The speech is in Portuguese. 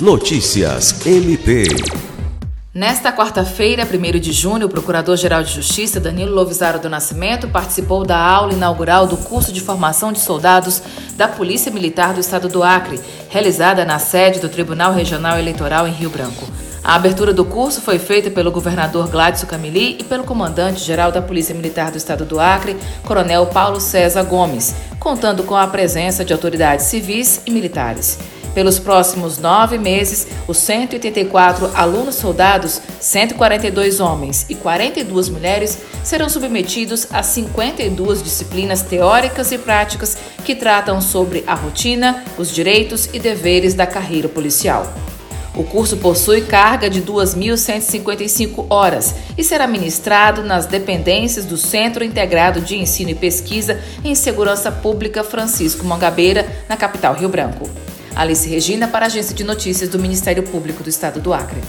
Notícias MP. Nesta quarta-feira, 1 de junho, o Procurador-Geral de Justiça, Danilo Lovisaro do Nascimento, participou da aula inaugural do curso de formação de soldados da Polícia Militar do Estado do Acre, realizada na sede do Tribunal Regional Eleitoral em Rio Branco. A abertura do curso foi feita pelo governador Gladys Camili e pelo comandante-geral da Polícia Militar do Estado do Acre, Coronel Paulo César Gomes, contando com a presença de autoridades civis e militares. Pelos próximos nove meses, os 184 alunos soldados, 142 homens e 42 mulheres, serão submetidos a 52 disciplinas teóricas e práticas que tratam sobre a rotina, os direitos e deveres da carreira policial. O curso possui carga de 2.155 horas e será ministrado nas dependências do Centro Integrado de Ensino e Pesquisa em Segurança Pública Francisco Mangabeira, na capital Rio Branco. Alice Regina para a Agência de Notícias do Ministério Público do Estado do Acre.